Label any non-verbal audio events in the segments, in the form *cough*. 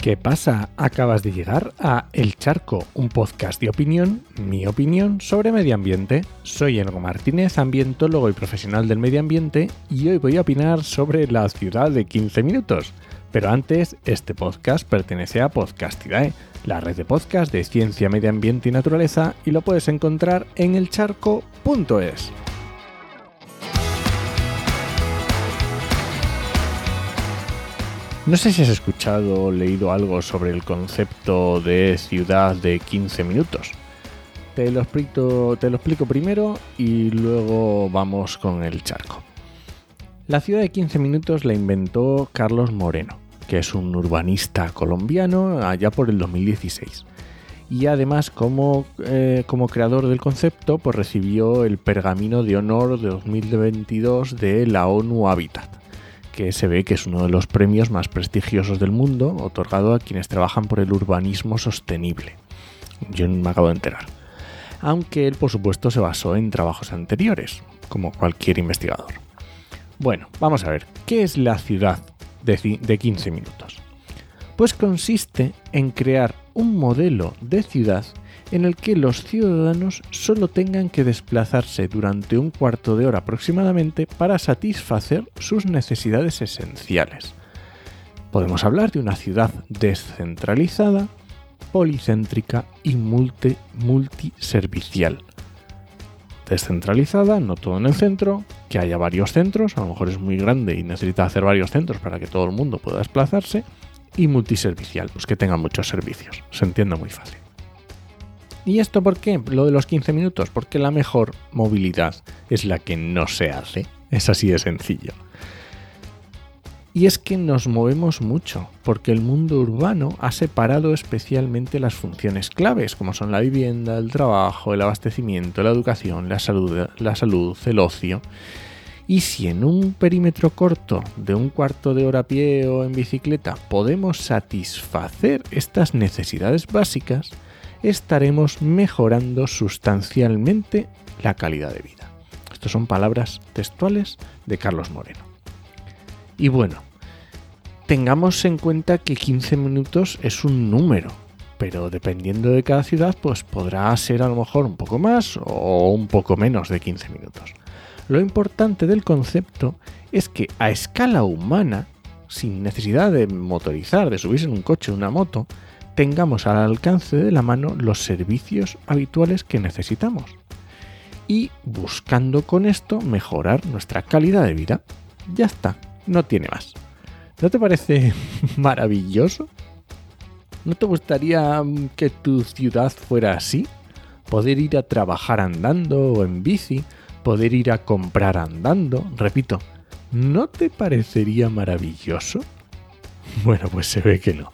¿Qué pasa? Acabas de llegar a El Charco, un podcast de opinión, mi opinión sobre medio ambiente. Soy Enrico Martínez, ambientólogo y profesional del medio ambiente, y hoy voy a opinar sobre la ciudad de 15 minutos. Pero antes, este podcast pertenece a Podcastidae, la red de podcast de ciencia, medio ambiente y naturaleza, y lo puedes encontrar en elcharco.es. No sé si has escuchado o leído algo sobre el concepto de ciudad de 15 minutos. Te lo, explico, primero y luego vamos con el charco. La ciudad de 15 minutos la inventó Carlos Moreno, que es un urbanista colombiano allá por el 2016. Y además, como, eh, como creador del concepto, pues recibió el Pergamino de Honor de 2022 de la ONU Habitat que se ve que es uno de los premios más prestigiosos del mundo, otorgado a quienes trabajan por el urbanismo sostenible. Yo me acabo de enterar. Aunque él, por supuesto, se basó en trabajos anteriores, como cualquier investigador. Bueno, vamos a ver, ¿qué es la ciudad de, de 15 minutos? Pues consiste en crear un modelo de ciudad en el que los ciudadanos solo tengan que desplazarse durante un cuarto de hora aproximadamente para satisfacer sus necesidades esenciales. Podemos hablar de una ciudad descentralizada, policéntrica y multi multiservicial. Descentralizada, no todo en el centro, que haya varios centros, a lo mejor es muy grande y necesita hacer varios centros para que todo el mundo pueda desplazarse, y multiservicial, pues que tenga muchos servicios. Se entiende muy fácil. ¿Y esto por qué? Lo de los 15 minutos, porque la mejor movilidad es la que no se hace. Es así de sencillo. Y es que nos movemos mucho, porque el mundo urbano ha separado especialmente las funciones claves, como son la vivienda, el trabajo, el abastecimiento, la educación, la salud, la salud el ocio. Y si en un perímetro corto de un cuarto de hora a pie o en bicicleta podemos satisfacer estas necesidades básicas, estaremos mejorando sustancialmente la calidad de vida. Estas son palabras textuales de Carlos Moreno. Y bueno, tengamos en cuenta que 15 minutos es un número, pero dependiendo de cada ciudad, pues podrá ser a lo mejor un poco más o un poco menos de 15 minutos. Lo importante del concepto es que a escala humana, sin necesidad de motorizar, de subirse en un coche o una moto, tengamos al alcance de la mano los servicios habituales que necesitamos y buscando con esto mejorar nuestra calidad de vida. Ya está, no tiene más. ¿No te parece *laughs* maravilloso? ¿No te gustaría que tu ciudad fuera así? Poder ir a trabajar andando o en bici, poder ir a comprar andando, repito, ¿no te parecería maravilloso? *laughs* Bueno, pues se ve que no.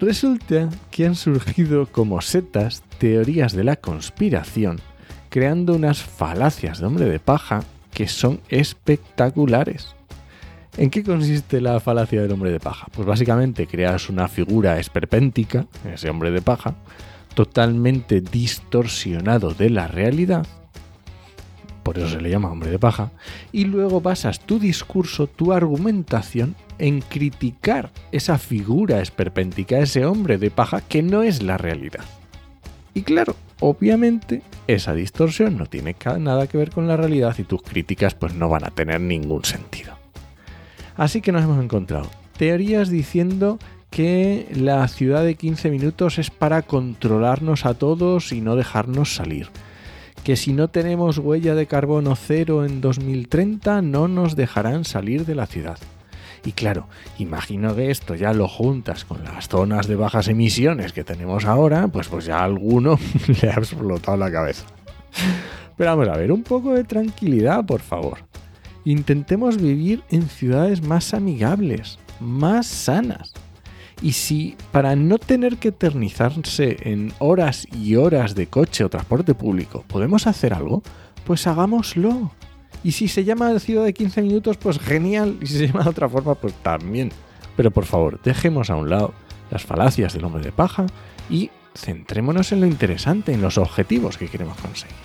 Resulta que han surgido como setas teorías de la conspiración, creando unas falacias de hombre de paja que son espectaculares. ¿En qué consiste la falacia del hombre de paja? Pues básicamente creas una figura esperpéntica, ese hombre de paja, totalmente distorsionado de la realidad, por eso se le llama hombre de paja, y luego basas tu discurso, tu argumentación en criticar esa figura esperpéntica, ese hombre de paja que no es la realidad. Y claro, obviamente esa distorsión no tiene nada que ver con la realidad y tus críticas pues no van a tener ningún sentido. Así que nos hemos encontrado teorías diciendo que la ciudad de 15 minutos es para controlarnos a todos y no dejarnos salir. Que si no tenemos huella de carbono cero en 2030 no nos dejarán salir de la ciudad. Y claro, imagino que esto ya lo juntas con las zonas de bajas emisiones que tenemos ahora, pues, pues ya a alguno *laughs* le ha explotado la cabeza. Pero vamos a ver, un poco de tranquilidad, por favor. Intentemos vivir en ciudades más amigables, más sanas. Y si para no tener que eternizarse en horas y horas de coche o transporte público podemos hacer algo, pues hagámoslo. Y si se llama ciudad de 15 minutos, pues genial. Y si se llama de otra forma, pues también. Pero por favor, dejemos a un lado las falacias del hombre de paja y centrémonos en lo interesante, en los objetivos que queremos conseguir.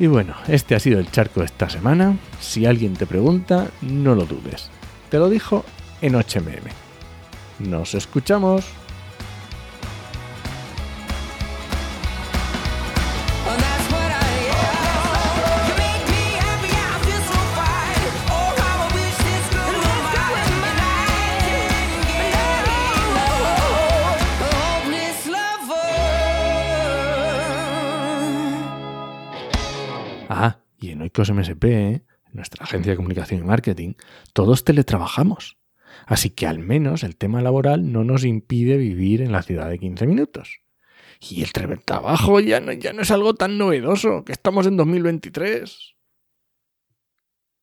Y bueno, este ha sido el charco de esta semana. Si alguien te pregunta, no lo dudes. Te lo dijo en HMM. Nos escuchamos. Ah, y en Oikos MSP, ¿eh? nuestra agencia de comunicación y marketing, todos teletrabajamos. Así que al menos el tema laboral no nos impide vivir en la ciudad de 15 minutos. Y el teletrabajo ya no, ya no es algo tan novedoso, que estamos en 2023.